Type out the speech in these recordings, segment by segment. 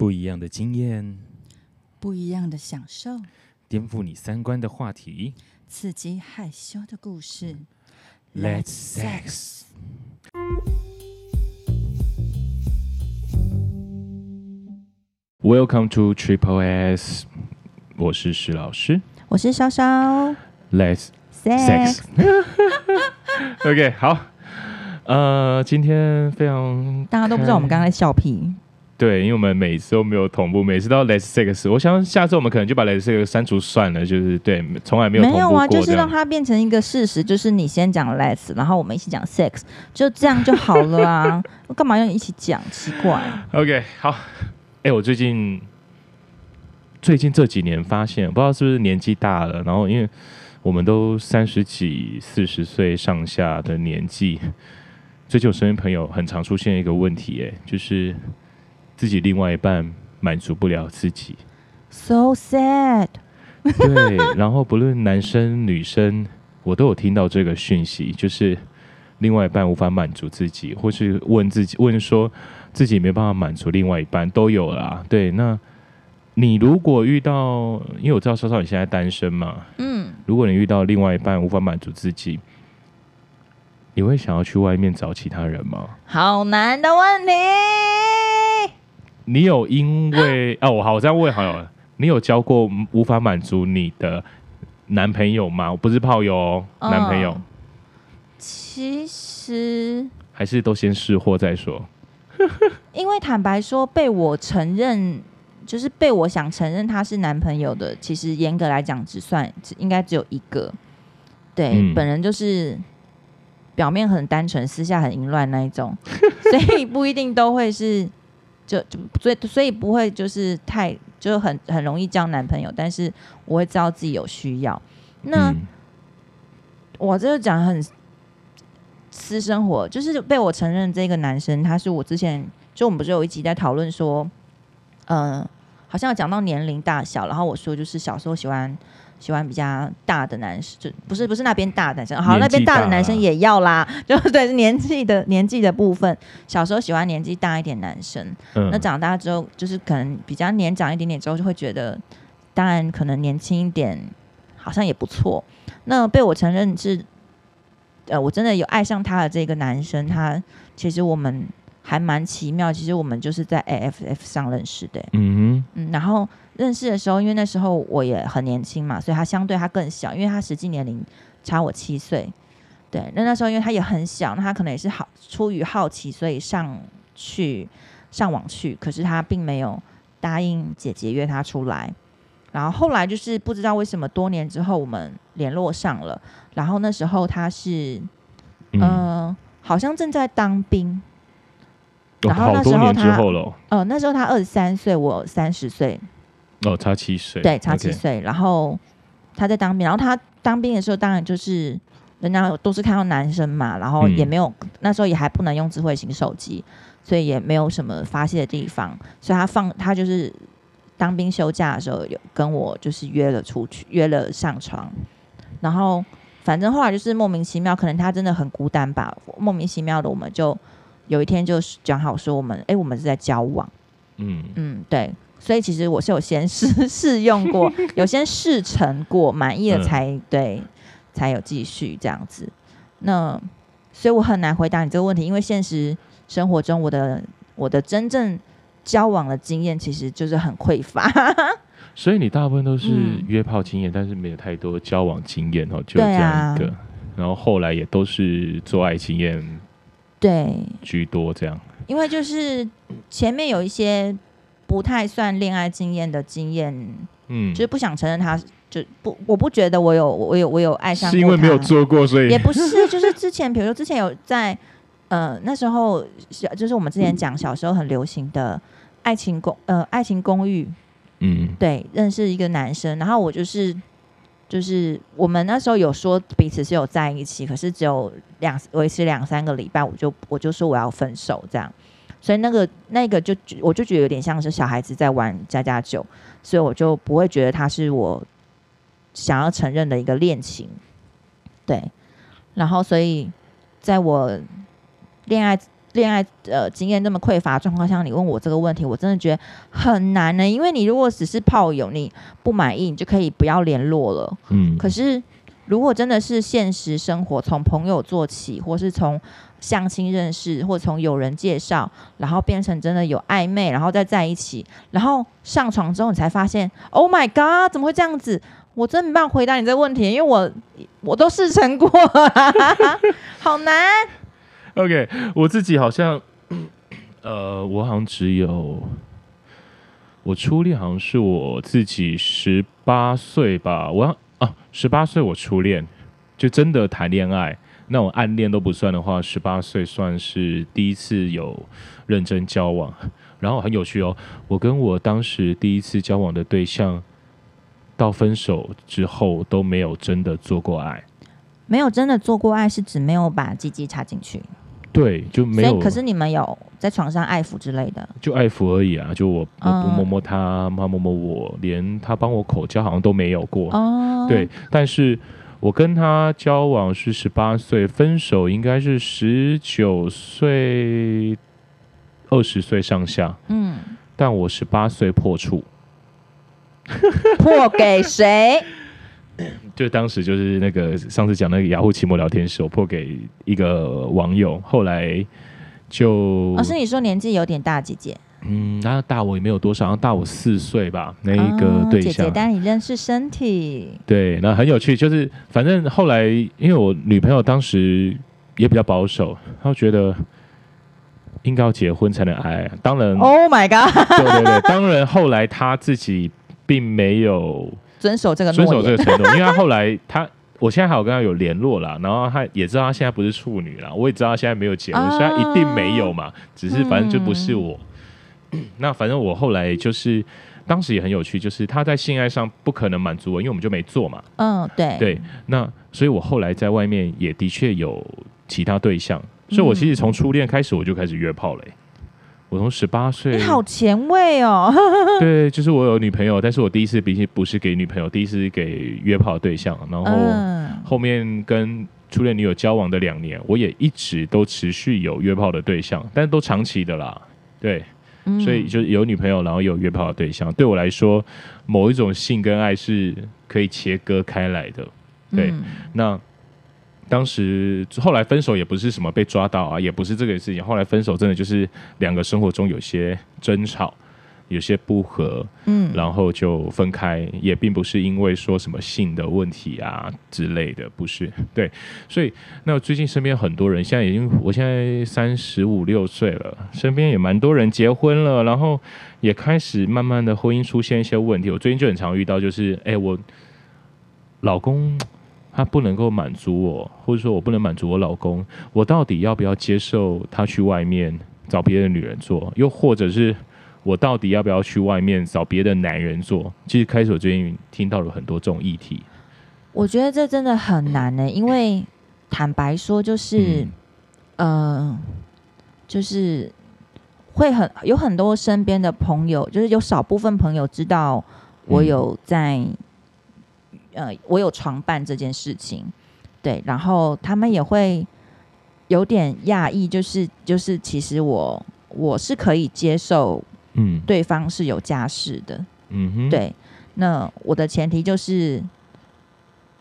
不一样的经验，不一样的享受，颠覆你三观的话题，刺激害羞的故事。Let's sex。Welcome to Triple S，我是石老师，我是稍稍。Let's sex。OK，好。呃，今天非常大家都不知道我们刚刚在笑屁。对，因为我们每次都没有同步，每次都要 Let's sex。我想下次我们可能就把 Let's sex 删除算了，就是对，从来没有同步。没有啊，就是让它变成一个事实，就是你先讲 Let's，然后我们一起讲 sex，就这样就好了啊。我 干嘛要一起讲？奇怪。OK，好。哎，我最近最近这几年发现，不知道是不是年纪大了，然后因为我们都三十几、四十岁上下的年纪，最近我身边朋友很常出现一个问题，哎，就是。自己另外一半满足不了自己，so sad。对，然后不论男生女生，我都有听到这个讯息，就是另外一半无法满足自己，或是问自己问说自己没办法满足另外一半，都有啦。对，那你如果遇到，因为我知道稍稍你现在单身嘛，嗯，如果你遇到另外一半无法满足自己，你会想要去外面找其他人吗？好难的问题。你有因为哦，我好，我这样问好友，你有交过无法满足你的男朋友吗？我不是炮友哦，哦，男朋友。其实还是都先试货再说。因为坦白说，被我承认，就是被我想承认他是男朋友的，其实严格来讲，只算应该只有一个。对，嗯，本人就是表面很单纯，私下很淫乱那一种，所以不一定都会是。就就所以所以不会就是太就很很容易交男朋友，但是我会知道自己有需要。那、嗯、我这个讲很私生活，就是被我承认这个男生，他是我之前就我们不是有一集在讨论说，嗯、呃，好像有讲到年龄大小，然后我说就是小时候喜欢。喜欢比较大的男生，就不是不是那边大的男生，好，那边大的男生也要啦，就对，年纪的年纪的部分。小时候喜欢年纪大一点男生，嗯，那长大之后，就是可能比较年长一点点之后，就会觉得，当然可能年轻一点好像也不错。那被我承认是，呃，我真的有爱上他的这个男生，他其实我们还蛮奇妙，其实我们就是在 AFF 上认识的，嗯哼，嗯，然后。认识的时候，因为那时候我也很年轻嘛，所以他相对他更小，因为他实际年龄差我七岁。对，那那时候因为他也很小，那他可能也是好出于好奇，所以上去上网去，可是他并没有答应姐姐约他出来。然后后来就是不知道为什么，多年之后我们联络上了。然后那时候他是，嗯、呃，好像正在当兵。然后那时候他，哦，呃，那时候他二十三岁，我三十岁。哦，差七岁，对，差七岁。然后他在当兵，然后他当兵的时候，当然就是人家都是看到男生嘛，然后也没有、嗯、那时候也还不能用智慧型手机，所以也没有什么发泄的地方。所以他放他就是当兵休假的时候，有跟我就是约了出去，约了上床。然后反正后来就是莫名其妙，可能他真的很孤单吧，莫名其妙的，我们就有一天就讲好说，我们哎，我们是在交往。嗯嗯，对。所以其实我是有先试试用过，有先试成过，满意了才、嗯、对，才有继续这样子。那所以我很难回答你这个问题，因为现实生活中我的我的真正交往的经验其实就是很匮乏。所以你大部分都是约炮经验、嗯，但是没有太多交往经验哦，就这样一个、啊。然后后来也都是做爱经验对。居多这样。因为就是前面有一些。不太算恋爱经验的经验，嗯，就是不想承认他，就不，我不觉得我有，我有，我有爱上，是因为没有做过，所以。也不是，就是之前，比如说之前有在，呃，那时候小，就是我们之前讲小时候很流行的爱情公，呃，爱情公寓，嗯，对，认识一个男生，然后我就是，就是我们那时候有说彼此是有在一起，可是只有两维持两三个礼拜，我就我就说我要分手这样。所以那个那个就我就觉得有点像是小孩子在玩家家酒，所以我就不会觉得他是我想要承认的一个恋情，对。然后所以在我恋爱恋爱呃经验这么匮乏状况下，你问我这个问题，我真的觉得很难呢。因为你如果只是炮友，你不满意，你就可以不要联络了。嗯，可是如果真的是现实生活，从朋友做起，或是从相亲认识，或从有人介绍，然后变成真的有暧昧，然后再在一起，然后上床之后，你才发现，Oh my God，怎么会这样子？我真没办法回答你这个问题，因为我我都试成过，好难。OK，我自己好像，呃，我好像只有我初恋，好像是我自己十八岁吧。我啊，十八岁我初恋，就真的谈恋爱。那种暗恋都不算的话，十八岁算是第一次有认真交往，然后很有趣哦。我跟我当时第一次交往的对象，到分手之后都没有真的做过爱。没有真的做过爱，是指没有把鸡鸡插进去。对，就没有。可是你们有在床上爱抚之类的？就爱抚而已啊！就我我不摸摸他，他摸摸我，连他帮我口交好像都没有过。哦。对，但是。我跟他交往是十八岁，分手应该是十九岁、二十岁上下。嗯，但我十八岁破处，破给谁？就当时就是那个上次讲那个雅虎奇摩聊天室，我破给一个网友，后来就……老师，你说年纪有点大，姐姐。嗯，他大我也没有多少，然后大我四岁吧。那一个对象，哦、姐姐带你认识身体。对，那很有趣，就是反正后来，因为我女朋友当时也比较保守，她觉得应该要结婚才能爱。当然，Oh my God！对对对，当然后来她自己并没有遵守这个遵守这个承诺，因为他后来他，我现在还有跟他有联络啦，然后他也知道他现在不是处女啦，我也知道他现在没有结婚，哦、所以他一定没有嘛，只是反正就不是我。嗯那反正我后来就是，当时也很有趣，就是他在性爱上不可能满足我，因为我们就没做嘛。嗯，对。对，那所以我后来在外面也的确有其他对象，所以我其实从初恋开始我就开始约炮嘞。我从十八岁，你好前卫哦。对，就是我有女朋友，但是我第一次毕竟不是给女朋友，第一次是给约炮的对象，然后后面跟初恋女友交往的两年，我也一直都持续有约炮的对象，但是都长期的啦。对。所以就是有女朋友，然后有约炮的对象。对我来说，某一种性跟爱是可以切割开来的。对，嗯、那当时后来分手也不是什么被抓到啊，也不是这个事情。后来分手真的就是两个生活中有些争吵。有些不和，嗯，然后就分开，也并不是因为说什么性的问题啊之类的，不是，对，所以那最近身边很多人，现在已经，我现在三十五六岁了，身边也蛮多人结婚了，然后也开始慢慢的婚姻出现一些问题。我最近就很常遇到，就是，哎，我老公他不能够满足我，或者说我不能满足我老公，我到底要不要接受他去外面找别的女人做，又或者是？我到底要不要去外面找别的男人做？其实开始我最近听到了很多这种议题。我觉得这真的很难呢、欸，因为坦白说，就是，嗯、呃，就是会很有很多身边的朋友，就是有少部分朋友知道我有在，嗯、呃，我有床伴这件事情，对，然后他们也会有点讶异，就是就是其实我我是可以接受。嗯，对方是有家室的，嗯哼，对。那我的前提就是，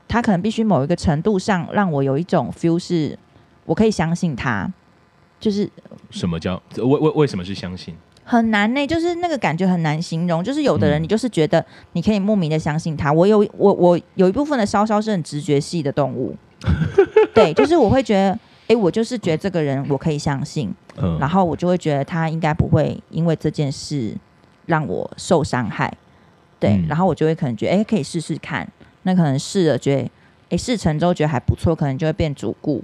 他可能必须某一个程度上让我有一种 feel，是我可以相信他。就是什么叫为为为什么是相信？很难呢、欸，就是那个感觉很难形容。就是有的人，你就是觉得你可以莫名的相信他。我有我我有一部分的稍稍是很直觉系的动物，对，就是我会觉得。哎，我就是觉得这个人我可以相信，嗯，然后我就会觉得他应该不会因为这件事让我受伤害，对，嗯，然后我就会可能觉得，哎，可以试试看，那可能试了觉得，哎，试成之后觉得还不错，可能就会变主顾。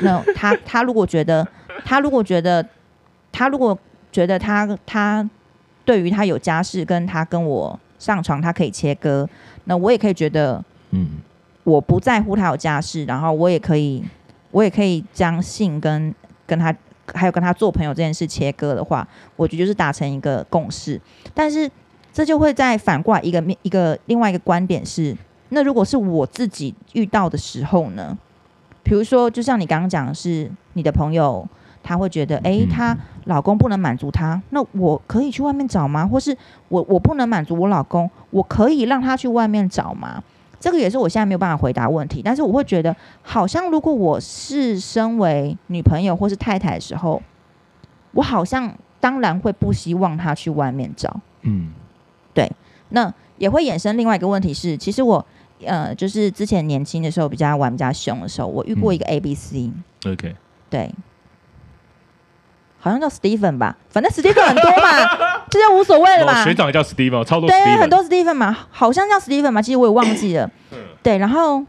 那他他如果觉得，他如果觉得，他如果觉得他他对于他有家室，跟他跟我上床，他可以切割，那我也可以觉得，嗯，我不在乎他有家室，然后我也可以。我也可以将性跟跟他还有跟他做朋友这件事切割的话，我觉得就是达成一个共识。但是这就会再反过来一个面一个另外一个观点是，那如果是我自己遇到的时候呢？比如说，就像你刚刚讲的是你的朋友，她会觉得，哎、欸，她老公不能满足她，那我可以去外面找吗？或是我我不能满足我老公，我可以让他去外面找吗？这个也是我现在没有办法回答问题。但是我会觉得，好像如果我是身为女朋友或是太太的时候，我好像当然会不希望他去外面找。嗯，对。那也会衍生另外一个问题是，其实我。呃，就是之前年轻的时候比较玩比较凶的时候，我遇过一个 A B C、嗯。OK，对，好像叫 Stephen 吧，反正 Stephen 很多嘛，这就无所谓了嘛。学长也叫 Stephen，超多。对，很多 Stephen 嘛，好像叫 Stephen 嘛，其实我也忘记了。对，然后，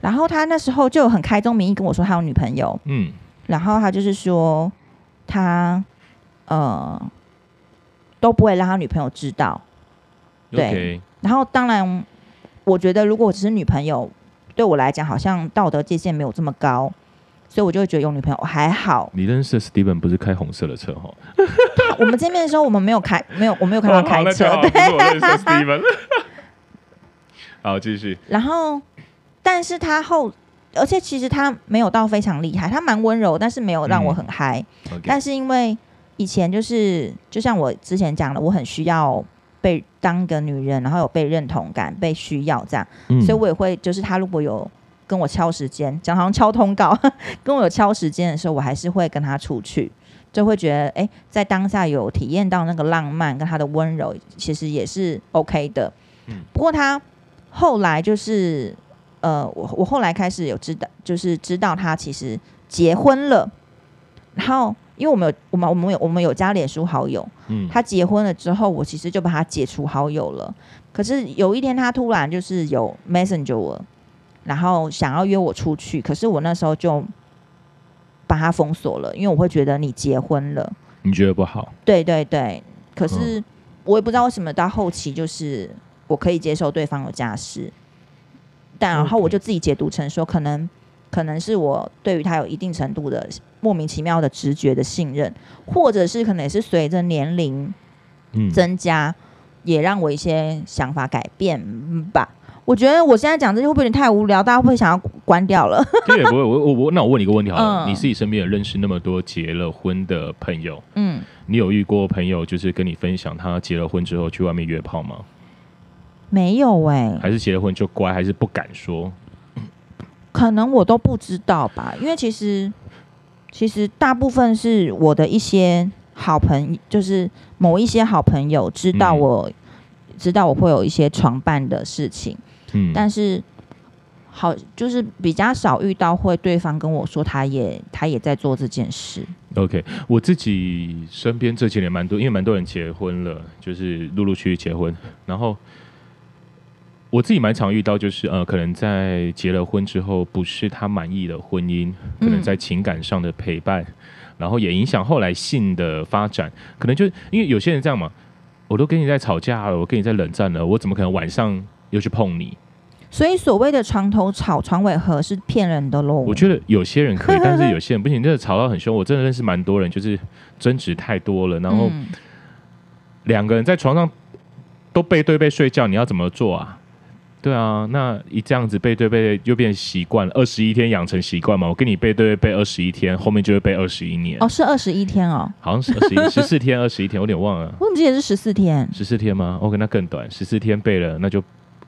然后他那时候就很开宗明义跟我说他有女朋友。嗯。然后他就是说他呃都不会让他女朋友知道。对。然后当然。我觉得，如果我只是女朋友，对我来讲，好像道德界限没有这么高，所以我就会觉得有女朋友还好。你认识的 Steven 不是开红色的车哈？我们见面的时候，我们没有开，没有，我没有看到开车。对，我认识 Steven。好，继续。然后，但是他后，而且其实他没有到非常厉害，他蛮温柔，但是没有让我很嗨、嗯。但是因为以前就是，就像我之前讲的，我很需要。被当个女人，然后有被认同感、被需要这样，嗯、所以我也会就是他如果有跟我敲时间，讲好像敲通告，跟我有敲时间的时候，我还是会跟他出去，就会觉得哎、欸，在当下有体验到那个浪漫跟他的温柔，其实也是 OK 的。嗯、不过他后来就是呃，我我后来开始有知道，就是知道他其实结婚了，然后。因为我们有我们我们有我们有加脸书好友，嗯，他结婚了之后，我其实就把他解除好友了。可是有一天他突然就是有 Messenger 我，然后想要约我出去，可是我那时候就把他封锁了，因为我会觉得你结婚了，你觉得不好？对对对，可是我也不知道为什么到后期就是我可以接受对方有家室，但然后我就自己解读成说可能。可能是我对于他有一定程度的莫名其妙的直觉的信任，或者是可能也是随着年龄增加，嗯，也让我一些想法改变吧。我觉得我现在讲这些会不会有点太无聊？大家会不会想要关掉了？对，不会。我我我，那我问你一个问题好了，嗯，你自己身边有认识那么多结了婚的朋友，嗯，你有遇过朋友就是跟你分享他结了婚之后去外面约炮吗？没有哎，欸，还是结了婚就乖，还是不敢说？可能我都不知道吧，因为其实其实大部分是我的一些好朋友，就是某一些好朋友知道我、嗯、知道我会有一些床伴的事情，嗯，但是好就是比较少遇到会对方跟我说他也他也在做这件事。OK，我自己身边这几年蛮多，因为蛮多人结婚了，就是陆陆续续结婚，然后。我自己蛮常遇到，就是呃，可能在结了婚之后，不是他满意的婚姻，可能在情感上的陪伴，嗯、然后也影响后来性的发展。可能就因为有些人这样嘛，我都跟你在吵架了，我跟你在冷战了，我怎么可能晚上又去碰你？所以所谓的床头吵，床尾和是骗人的喽。我觉得有些人可以，但是有些人不行，真的吵到很凶。我真的认识蛮多人，就是争执太多了，然后两个人在床上都背对背睡觉，你要怎么做啊？对啊，那一这样子背对背又变习惯了，二十一天养成习惯嘛。我跟你背对背背二十一天，后面就会背二十一年。哦，是二十一天哦，好像是二十一十四天，二十一天，我有点忘了。我怎么记得是十四天？十四天吗？OK，那更短，十四天背了，那就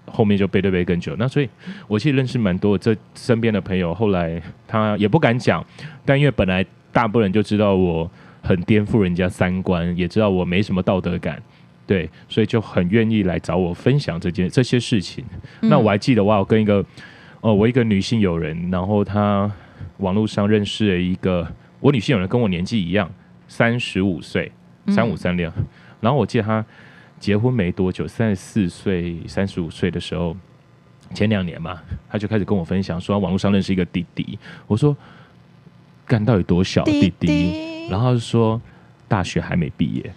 后面就背对背更久。那所以，我其实认识蛮多这身边的朋友，后来他也不敢讲，但因为本来大部分人就知道我很颠覆人家三观，也知道我没什么道德感。对，所以就很愿意来找我分享这件这些事情。嗯、那我还记得，我跟一个哦，我一个女性友人，然后她网络上认识了一个我女性友人，跟我年纪一样，三十五岁，三五三六。嗯、然后我记得她结婚没多久，三十四岁、三十五岁的时候，前两年嘛，他就开始跟我分享说，网络上认识一个弟弟。我说，干到底多小弟弟？然后就说大学还没毕业。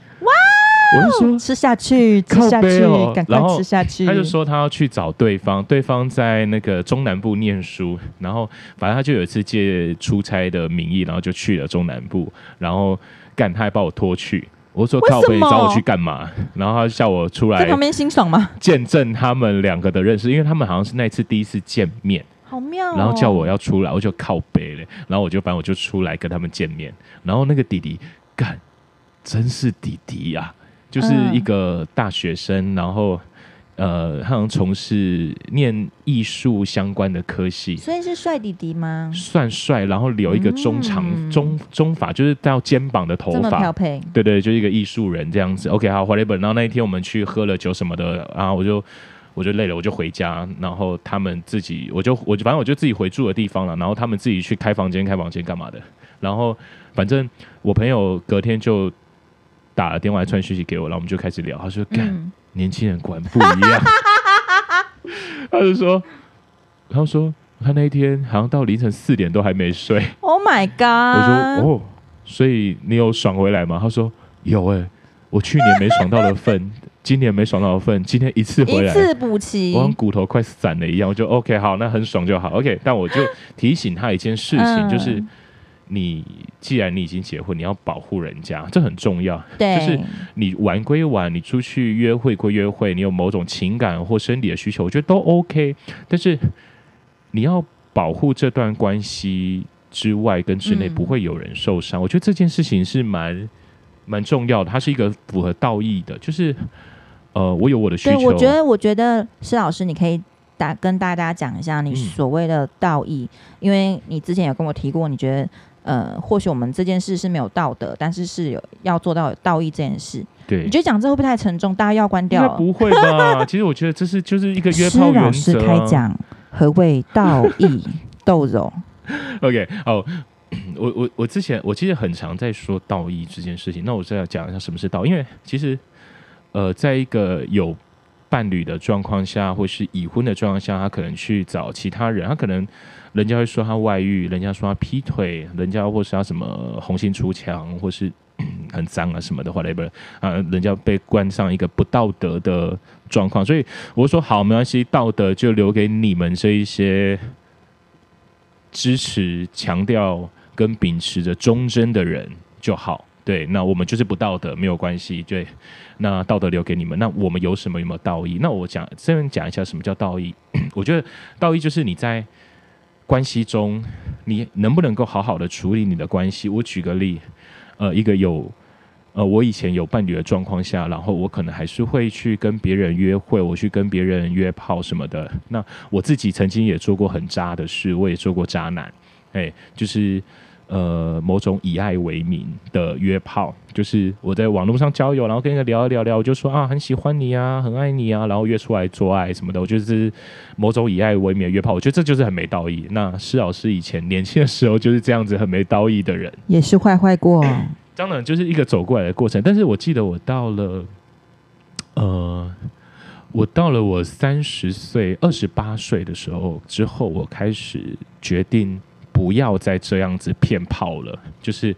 我就说吃下去，吃下去，赶快吃下去。他就说他要去找对方，对方在那个中南部念书，然后反正他就有一次借出差的名义，然后就去了中南部，然后干他还把我拖去。我说靠北，你找我去干嘛？然后他叫我出来在旁边欣赏吗？见证他们两个的认识，因为他们好像是那次第一次见面。好妙、哦。然后叫我要出来，我就靠北了。然后我就反正我就出来跟他们见面。然后那个弟弟干，真是弟弟呀、啊，就是一个大学生，嗯、然后。呃，他好像从事念艺术相关的科系，所以是帅弟弟吗？算帅，然后留一个中长、嗯、中中发，就是到肩膀的头发，对对，就是一个艺术人这样子。OK，好，whatever。然后那一天我们去喝了酒什么的，然后我就我就累了，我就回家。然后他们自己，我就我就反正我就自己回住的地方了。然后他们自己去开房间，开房间干嘛的？然后反正我朋友隔天就打了电话传讯息给我，然后我们就开始聊。他说干。嗯年轻人果然不一样，他就说，他说他那一天好像到凌晨四点都还没睡。Oh my god！我说哦，所以你有爽回来吗？他说有哎、欸，我去年没爽到的份，今年没爽到的份，今天一次回来，一次补齐，我骨头快散了一样。我就 OK 好，那很爽就好 OK。但我就提醒他一件事情，嗯、就是。你既然你已经结婚，你要保护人家，这很重要。对，就是你玩归玩，你出去约会归约会，你有某种情感或生理的需求，我觉得都 OK。但是你要保护这段关系之外跟之内不会有人受伤，嗯、我觉得这件事情是蛮蛮重要的。它是一个符合道义的，就是呃，我有我的需求。对，我觉得，我觉得施老师，你可以打跟大家讲一下你所谓的道义，嗯、因为你之前有跟我提过，你觉得。呃，或许我们这件事是没有道德，但是是有要做到有道义这件事。对，你觉得讲这会不会太沉重？大家要关掉？不会吧？其实我觉得这是就是一个 约炮原则。施老师开讲何谓道义斗柔？OK，好，我我我之前我其实很常在说道义这件事情。那我再要讲一下什么是道义，因为其实呃，在一个有伴侣的状况下，或是已婚的状况下，他可能去找其他人，他可能。人家会说他外遇，人家说他劈腿，人家或是他什么红杏出墙，或是 很脏啊什么的，whatever 啊，人家被冠上一个不道德的状况，所以我说好，没关系，道德就留给你们这一些支持、强调跟秉持着忠贞的人就好。对，那我们就是不道德，没有关系。对，那道德留给你们。那我们有什么？有没有道义？那我讲这边讲一下什么叫道义。我觉得道义就是你在。关系中，你能不能够好好的处理你的关系？我举个例，呃，一个有，呃，我以前有伴侣的状况下，然后我可能还是会去跟别人约会，我去跟别人约炮什么的。那我自己曾经也做过很渣的事，我也做过渣男，哎，就是。呃，某种以爱为名的约炮，就是我在网络上交友，然后跟人家聊一聊聊，我就说啊，很喜欢你啊，很爱你啊，然后约出来做爱什么的。我觉得是某种以爱为名的约炮，我觉得这就是很没道义。那施老师以前年轻的时候就是这样子很没道义的人，也是坏坏过。当然就是一个走过来的过程。但是我记得我到了，呃，我到了我三十岁、二十八岁的时候之后，我开始决定。不要再这样子骗炮了，就是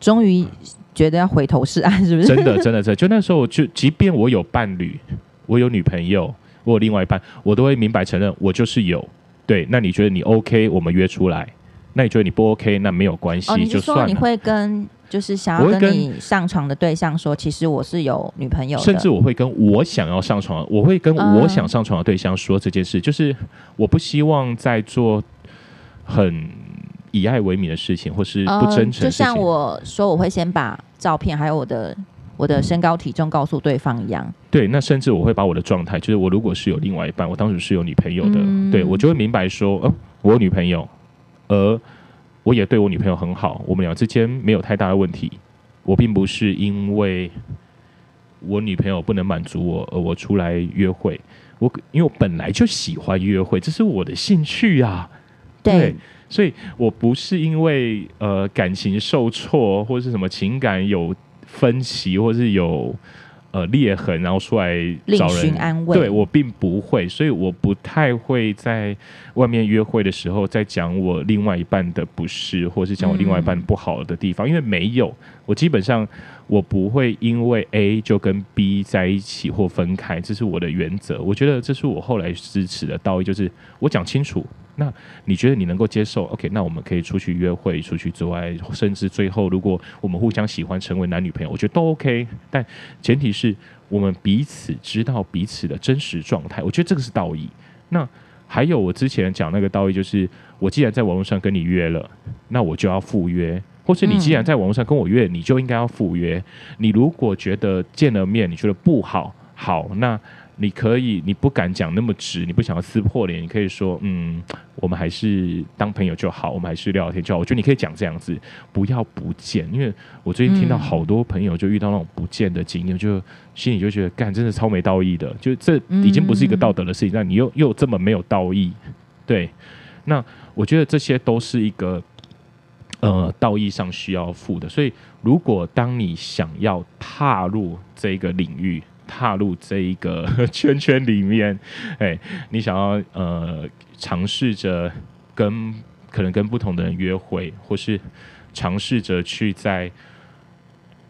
终于觉得要回头是岸，是不是？真的，真的，真的，就那时候，就即便我有伴侣，我有女朋友，我有另外一半，我都会明白承认，我就是有。对，那你觉得你 OK，我们约出来；那你觉得你不 OK，那没有关系，就算了。你会跟就是想要跟你上床的对象说，其实我是有女朋友的，甚至我会跟我想要上床，我会跟我想上床的对象说这件事，嗯、就是我不希望在做。很以爱为名的事情，或是不真诚、呃。就像我说，我会先把照片还有我的我的身高体重告诉对方一样。对，那甚至我会把我的状态，就是我如果是有另外一半，我当时是有女朋友的，嗯、对我就会明白说，呃，我有女朋友，而我也对我女朋友很好，我们俩之间没有太大的问题。我并不是因为我女朋友不能满足我，而我出来约会。我因为我本来就喜欢约会，这是我的兴趣啊。对，所以我不是因为呃感情受挫，或是什么情感有分歧，或是有呃裂痕，然后出来找人安慰。对，我并不会，所以我不太会在外面约会的时候再讲我另外一半的不是，或是讲我另外一半不好的地方，嗯、因为没有，我基本上我不会因为 A 就跟 B 在一起或分开，这是我的原则。我觉得这是我后来支持的道义，就是我讲清楚。那你觉得你能够接受？OK，那我们可以出去约会，出去之外，甚至最后如果我们互相喜欢，成为男女朋友，我觉得都 OK。但前提是我们彼此知道彼此的真实状态，我觉得这个是道义。那还有我之前讲那个道义，就是我既然在网络上跟你约了，那我就要赴约。或是你既然在网络上跟我约，你就应该要赴约。你如果觉得见了面你觉得不好，好，那你可以，你不敢讲那么直，你不想要撕破脸，你可以说，嗯，我们还是当朋友就好，我们还是聊聊天就好。我觉得你可以讲这样子，不要不见，因为我最近听到好多朋友就遇到那种不见的经验，就心里就觉得，干，真的超没道义的，就这已经不是一个道德的事情，那你又又这么没有道义，对，那我觉得这些都是一个。呃，道义上需要负的，所以如果当你想要踏入这个领域，踏入这一个 圈圈里面，哎，你想要呃尝试着跟可能跟不同的人约会，或是尝试着去在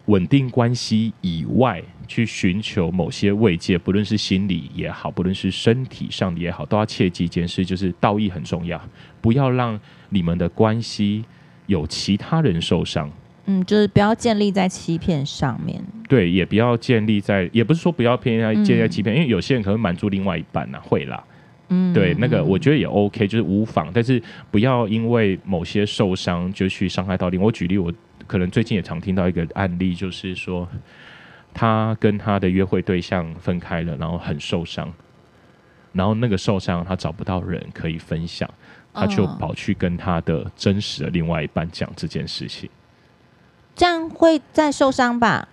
稳定关系以外去寻求某些慰藉，不论是心理也好，不论是身体上的也好，都要切记一件事，就是道义很重要，不要让你们的关系。有其他人受伤，嗯，就是不要建立在欺骗上面。对，也不要建立在，也不是说不要偏要建立在欺骗，嗯，因为有些人可能满足另外一半呐，啊，会啦。嗯，对，那个我觉得也 OK，就是无妨，但是不要因为某些受伤就去伤害到另。我举例，我可能最近也常听到一个案例，就是说他跟他的约会对象分开了，然后很受伤，然后那个受伤他找不到人可以分享。他就跑去跟他的真实的另外一半讲这件事情，这样会再受伤吧？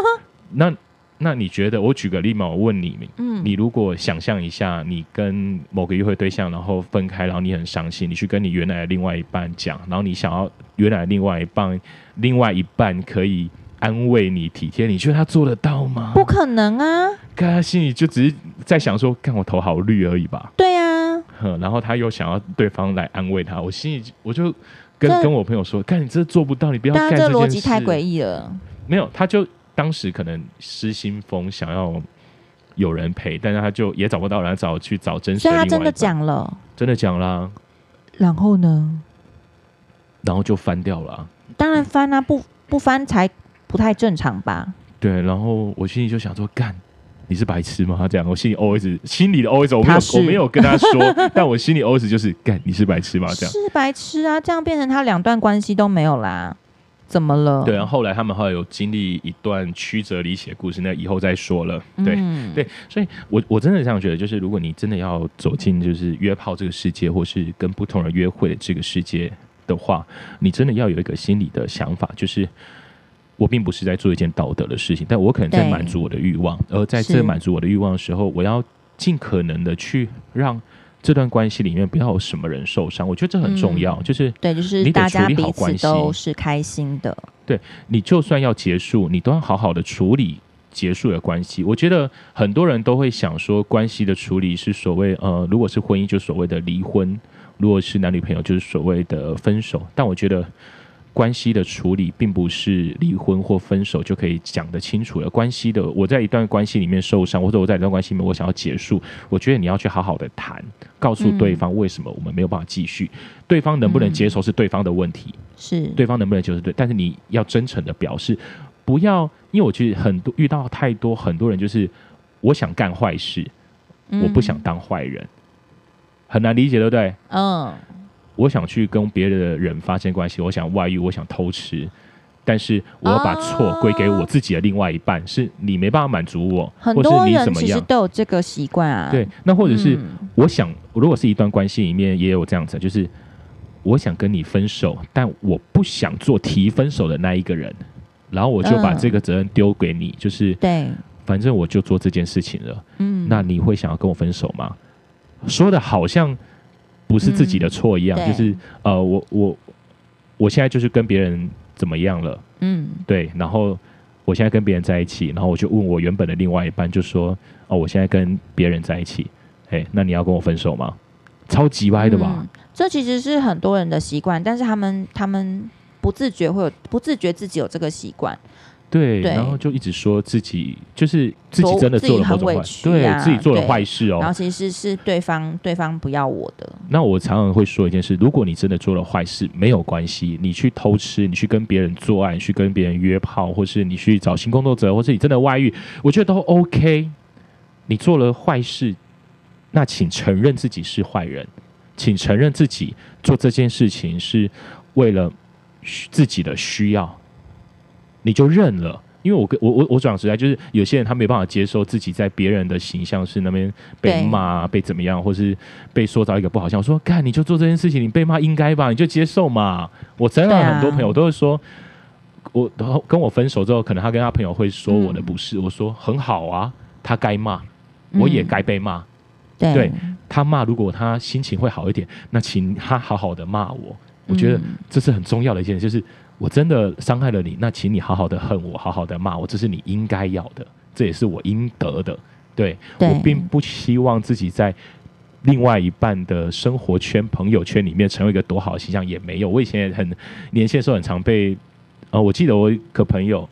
那那你觉得？我举个例嘛，我问你，嗯，你如果想象一下，你跟某个约会对象然后分开，然后你很伤心，你去跟你原来的另外一半讲，然后你想要原来的另外一半，另外一半可以安慰你、体贴你，你觉得他做得到吗？不可能啊！看他心里就只是在想说，看我头好绿而已吧？对呀、啊。然后他又想要对方来安慰他，我心里我就跟跟我朋友说：“看你这做不到，你不要干这件事。”这逻辑太诡异了。没有，他就当时可能失心疯，想要有人陪，但是他就也找不到人，找去找真实的。所以他真的讲了，真的讲了。然后呢？然后就翻掉了。当然翻啊，不不翻才不太正常吧？对。然后我心里就想说：“干。”你是白痴吗？他这样，我心里 always 心里的 always 我没有，我没有跟他说，但我心里 always 就是干，你是白痴吗？这样是白痴啊，这样变成他两段关系都没有啦，怎么了？对，然后后来他们后来有经历一段曲折离奇的故事，那以后再说了。对、嗯、对，所以我我真的这样觉得，就是如果你真的要走进就是约炮这个世界，或是跟不同人约会的这个世界的话，你真的要有一个心理的想法，就是。我并不是在做一件道德的事情，但我可能在满足我的欲望。而在这满足我的欲望的时候，我要尽可能的去让这段关系里面不要有什么人受伤。我觉得这很重要，嗯、就是对，就是你得处理好关系，都是开心的。对，你就算要结束，你都要好好的处理结束的关系。我觉得很多人都会想说，关系的处理是所谓呃，如果是婚姻，就所谓的离婚；如果是男女朋友，就是所谓的分手。但我觉得。关系的处理并不是离婚或分手就可以讲得清楚的。关系的，我在一段关系里面受伤，或者我在一段关系里面我想要结束，我觉得你要去好好的谈，告诉对方为什么我们没有办法继续，对方能不能接受是对方的问题，是。对方能不能接受对，但是你要真诚的表示，不要因为我觉得很多遇到太多很多人就是我想干坏事，我不想当坏人，很难理解，对不对？嗯。我想去跟别的人发生关系，我想外遇，我想偷吃，但是我要把错归给我自己的另外一半，是你没办法满足我，或是你怎么样？其实都有这个习惯啊。对，那或者是我想，如果是一段关系里面也有这样子，就是我想跟你分手，但我不想做提分手的那一个人，然后我就把这个责任丢给你，就是对，反正我就做这件事情了。嗯，那你会想要跟我分手吗？说的好像。不是自己的错一样，嗯、就是呃，我我我现在就是跟别人怎么样了，嗯，对，然后我现在跟别人在一起，然后我就问我原本的另外一半，就说哦，我现在跟别人在一起，哎，那你要跟我分手吗？超级歪的吧？嗯、这其实是很多人的习惯，但是他们他们不自觉会有不自觉自己有这个习惯。对，然后就一直说自己就是自己真的做了很委屈，对自己做了坏事哦。然后其实是对方对方不要我的。那我常常会说一件事：如果你真的做了坏事，没有关系，你去偷吃，你去跟别人做爱，去跟别人约炮，或是你去找性工作者，或是你真的外遇，我觉得都 OK。你做了坏事，那请承认自己是坏人，请承认自己做这件事情是为了自己的需要，你就认了。因为我跟我我我讲实在，就是有些人他没办法接受自己在别人的形象是那边被骂、被怎么样，或是被塑造一个不好像。我说，干你就做这件事情，你被骂应该吧，你就接受嘛。我真的很多朋友都会说，我跟我分手之后，可能他跟他朋友会说我的不是，我说很好啊，他该骂，我也该被骂。对，他骂，如果他心情会好一点，那请他好好的骂我。我觉得这是很重要的一件事，就是。我真的伤害了你，那请你好好的恨我，好好的骂我，这是你应该要的，这也是我应得的。对，对我并不希望自己在另外一半的生活圈、朋友圈里面成为一个多好的形象，也没有。我以前也很年轻的时候，很常被呃，我记得我一个朋友，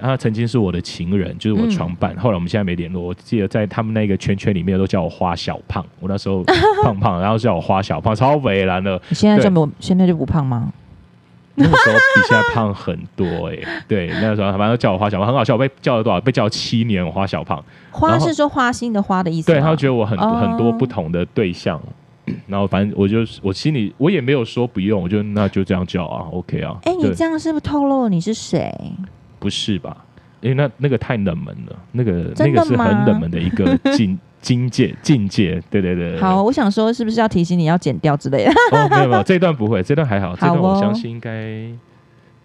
他曾经是我的情人，就是我床伴。嗯、后来我们现在没联络。我记得在他们那个圈圈里面都叫我花小胖，我那时候 胖胖，然后叫我花小胖，超肥然的。你现在就没有，现在就不胖吗？那个时候比现在胖很多哎、欸，对，那个时候反正叫我花小胖，很好笑。我被叫了多少？被叫了七年，我花小胖。花是说花心的花的意思。对，他觉得我很、哦、很多不同的对象，然后反正我就我心里我也没有说不用，我就那就这样叫啊，OK 啊。哎、欸，你这样是不是透露你是谁？不是吧？因为那那个太冷门了，那个那个是很冷门的一个 境。境界境界，对对对。好，我想说，是不是要提醒你要剪掉之类的？哦，没有没有，这段不会，这段还好，好哦、这段我相信应该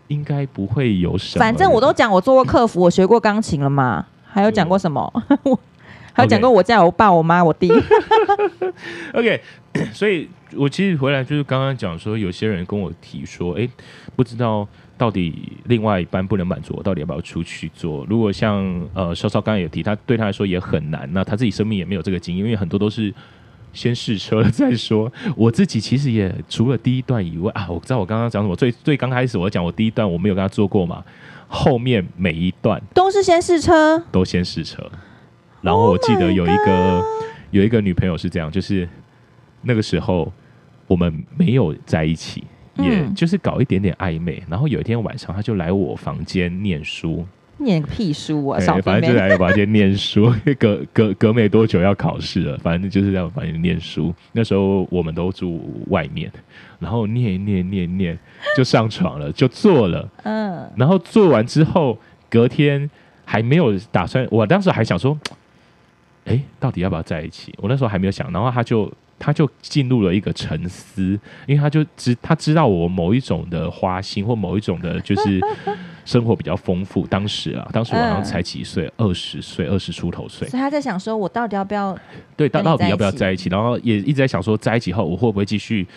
应该不会有什么。反正我都讲，我做过客服，我学过钢琴了嘛，还有讲过什么？我还有讲过我家我爸、我妈、我弟。OK，所以我其实回来就是刚刚讲说，有些人跟我提说，哎，不知道。到底另外一半不能满足我，到底要不要出去做？如果像呃，稍稍刚刚也提，他对他来说也很难。那他自己生命也没有这个经验，因为很多都是先试车了再说。我自己其实也除了第一段以外啊，我知道我刚刚讲什么。最最刚开始我讲我第一段我没有跟他做过嘛，后面每一段都是先试车，都先试车。然后我记得有一个有一个女朋友是这样，就是那个时候我们没有在一起。也就是搞一点点暧昧，然后有一天晚上，他就来我房间念书，念个屁书啊！欸、反正就来我房间念书，隔隔隔没多久要考试了，反正就是在我房间念书。那时候我们都住外面，然后念念念念，就上床了，就做了。嗯，然后做完之后，隔天还没有打算，我当时还想说，哎、欸，到底要不要在一起？我那时候还没有想，然后他就。他就进入了一个沉思，因为他就知他知道我某一种的花心或某一种的，就是生活比较丰富。当时啊，当时我好像才几岁，二十岁，二十出头岁。所以他在想说，我到底要不要？对，到到底要不要在一起？然后也一直在想说，在一起后我会不会继续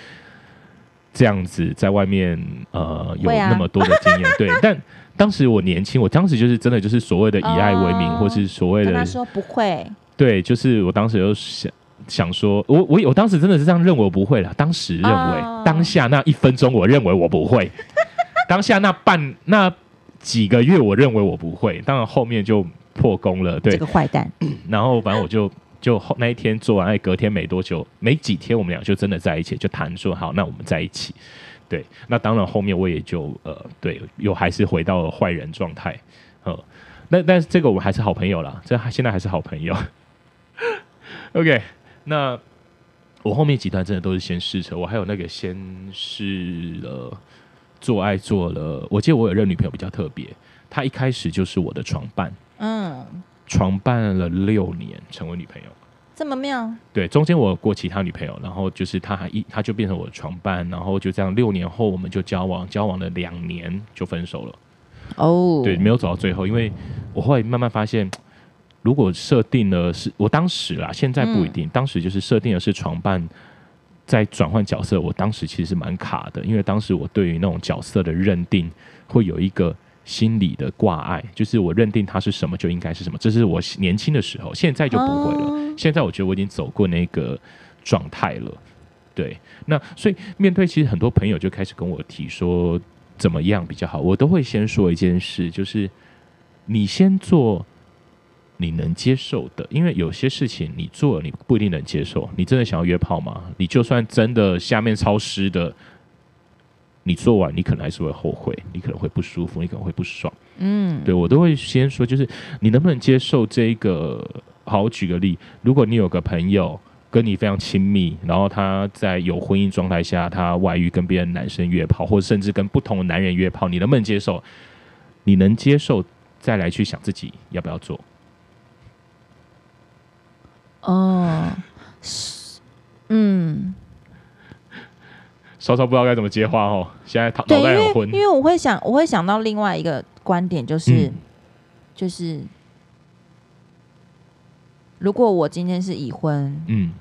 这样子在外面呃有那么多的经验？对，但当时我年轻，我当时就是真的就是所谓的以爱为名，或是所谓的他说不会。对，就是我当时就想。想说，我我我当时真的是这样认为，我不会了。当时认为，oh. 当下那一分钟，我认为我不会；当下那半那几个月，我认为我不会。当然后面就破功了。对，这个坏蛋。然后反正我就就那一天做完，哎，隔天没多久，没几天，我们俩就真的在一起，就谈说好，那我们在一起。对，那当然后面我也就呃，对，又还是回到了坏人状态。呃，那但是这个我们还是好朋友啦，这现在还是好朋友。OK。那我后面几段真的都是先试车，我还有那个先试了做爱做了。我记得我有任女朋友比较特别，她一开始就是我的床伴，嗯，床伴了六年，成为女朋友，这么妙？对，中间我有过其他女朋友，然后就是她还一，她就变成我的床伴，然后就这样六年后我们就交往，交往了两年就分手了。哦，对，没有走到最后，因为我后来慢慢发现。如果设定了是我当时啦，现在不一定。嗯、当时就是设定的是床伴在转换角色，我当时其实是蛮卡的，因为当时我对于那种角色的认定会有一个心理的挂碍，就是我认定他是什么就应该是什么。这是我年轻的时候，现在就不会了。哦、现在我觉得我已经走过那个状态了。对，那所以面对其实很多朋友就开始跟我提说怎么样比较好，我都会先说一件事，就是你先做。你能接受的，因为有些事情你做了，你不一定能接受。你真的想要约炮吗？你就算真的下面超湿的，你做完你可能还是会后悔，你可能会不舒服，你可能会不爽。嗯，对，我都会先说，就是你能不能接受这个好，我举个例，如果你有个朋友跟你非常亲密，然后他在有婚姻状态下，他外遇跟别的男生约炮，或者甚至跟不同的男人约炮，你能不能接受？你能接受，再来去想自己要不要做？哦，是，嗯。稍稍不知道该怎么接话哦，现在脑袋有昏。因为我会想，我会想到另外一个观点，就是，嗯、就是，如果我今天是已婚，嗯，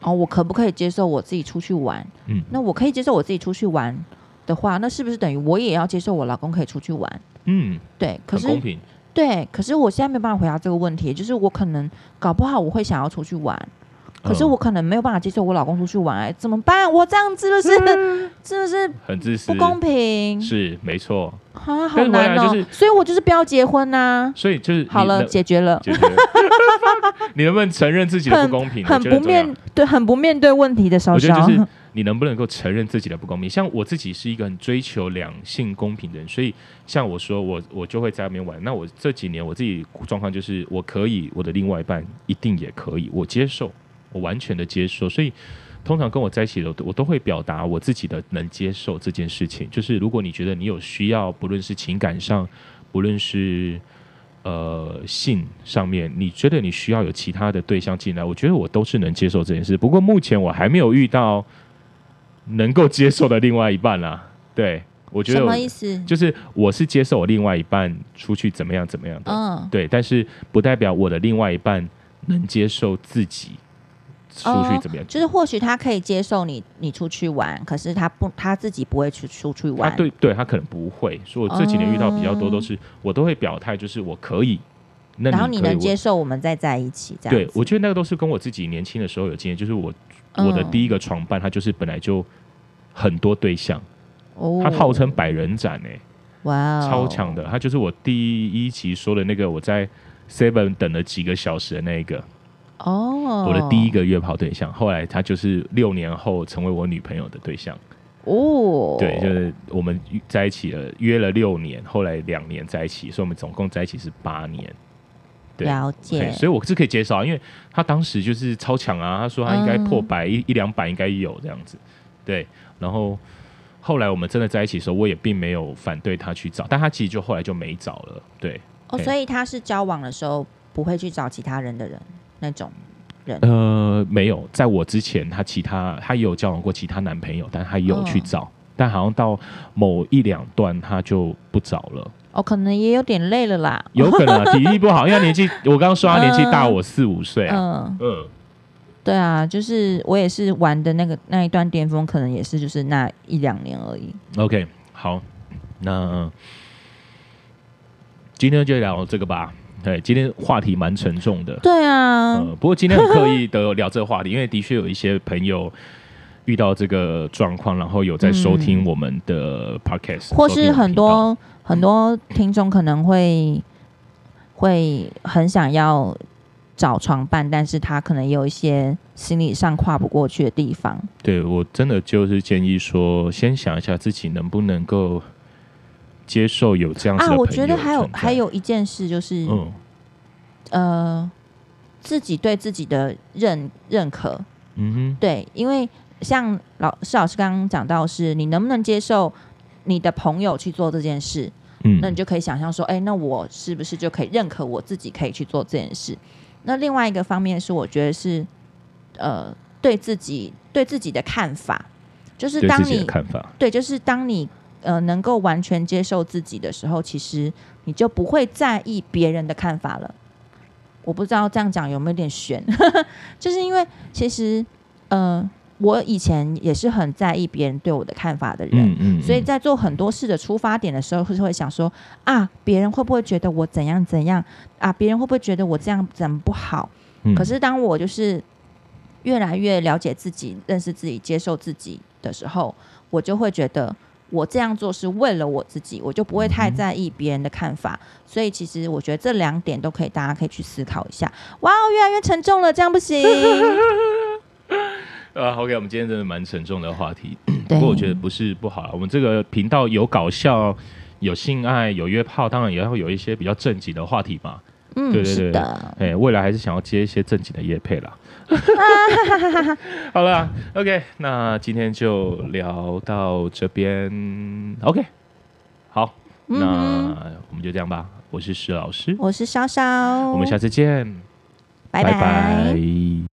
哦，我可不可以接受我自己出去玩？嗯，那我可以接受我自己出去玩的话，那是不是等于我也要接受我老公可以出去玩？嗯，对，可是，对，可是我现在没办法回答这个问题，就是我可能搞不好我会想要出去玩。可是我可能没有办法接受我老公出去玩，哎，怎么办？我这样是不是，是不是很自私？不公平？是没错。啊，好难哦。所以我就是不要结婚呐。所以就是好了，解决了。解决了。你能不能承认自己的不公平？很不面对，很不面对问题的时候。我觉得就是 你能不能够承认自己的不公平？像我自己是一个很追求两性公平的人，所以像我说，我我就会在外面玩。那我这几年我自己状况就是，我可以，我的另外一半一定也可以，我接受。我完全的接受，所以通常跟我在一起的，我都会表达我自己的能接受这件事情。就是如果你觉得你有需要，不论是情感上，不论是呃性上面，你觉得你需要有其他的对象进来，我觉得我都是能接受这件事。不过目前我还没有遇到能够接受的另外一半啦、啊。对，我觉得什么意思？就是我是接受我另外一半出去怎么样怎么样的，嗯，对，但是不代表我的另外一半能接受自己。出去怎么样？哦，就是或许他可以接受你，你出去玩，可是他不，他自己不会去出去玩。啊、对对，他可能不会。所以我这几年遇到比较多都是，嗯、我都会表态，就是我可以。那你可以，然后你能接受我们再在一起这样？对，我觉得那个都是跟我自己年轻的时候有经验。就是我我的第一个床伴，他就是本来就很多对象，哦、他号称百人斩哎、欸，哇、哦，超强的。他就是我第一集说的那个，我在 Seven 等了几个小时的那一个。哦，我的第一个约炮对象，后来他就是六年后成为我女朋友的对象。哦，对，就是我们在一起了，约了六年，后来两年在一起，所以我们总共在一起是八年。对，了解。所以我是可以接受，因为他当时就是超强啊，他说他应该破百、嗯、一一两百应该有这样子。对，然后后来我们真的在一起的时候，我也并没有反对他去找，但他其实就后来就没找了。对，哦，所以他是交往的时候不会去找其他人的人。那种人呃，没有，在我之前，他其他他也有交往过其他男朋友，但他有去找，哦、但好像到某一两段他就不找了。哦，可能也有点累了啦，有可能、啊、体力不好，因为他年纪，我刚刚说他年纪大我四五岁啊。嗯嗯，对啊，就是我也是玩的那个那一段巅峰，可能也是就是那一两年而已。OK，好，那今天就聊这个吧。对，今天话题蛮沉重的。对啊，呃，不过今天很刻意的聊这个话题，因为的确有一些朋友遇到这个状况，然后有在收听我们的 podcast，、嗯、或是很多很多听众可能会会很想要找床伴，但是他可能有一些心理上跨不过去的地方。对，我真的就是建议说，先想一下自己能不能够。接受有这样子的啊，我觉得还有还有一件事就是，嗯，呃，自己对自己的认认可，嗯哼，对，因为像老施老师刚刚讲到，是你能不能接受你的朋友去做这件事，嗯，那你就可以想象说，哎，那我是不是就可以认可我自己可以去做这件事？那另外一个方面是，我觉得是，呃，对自己对自己的看法，就是当你看法，对，就是当你。呃，能够完全接受自己的时候，其实你就不会在意别人的看法了。我不知道这样讲有没有点悬，就是因为其实，呃，我以前也是很在意别人对我的看法的人，嗯嗯嗯，所以在做很多事的出发点的时候，会会想说啊，别人会不会觉得我怎样怎样啊？别人会不会觉得我这样怎么不好？嗯，可是当我就是越来越了解自己、认识自己、接受自己的时候，我就会觉得。我这样做是为了我自己，我就不会太在意别人的看法。嗯、所以其实我觉得这两点都可以，大家可以去思考一下。哇，越来越沉重了，这样不行。啊，OK，我们今天真的蛮沉重的话题，不过我觉得不是不好。我们这个频道有搞笑，有性爱，有约炮，当然也要有一些比较正经的话题嘛。嗯，对对对，的。哎，未来还是想要接一些正经的业配啦。好了，OK，那今天就聊到这边。OK，好，嗯、那我们就这样吧。我是石老师，我是潇潇，我们下次见，拜拜。拜拜。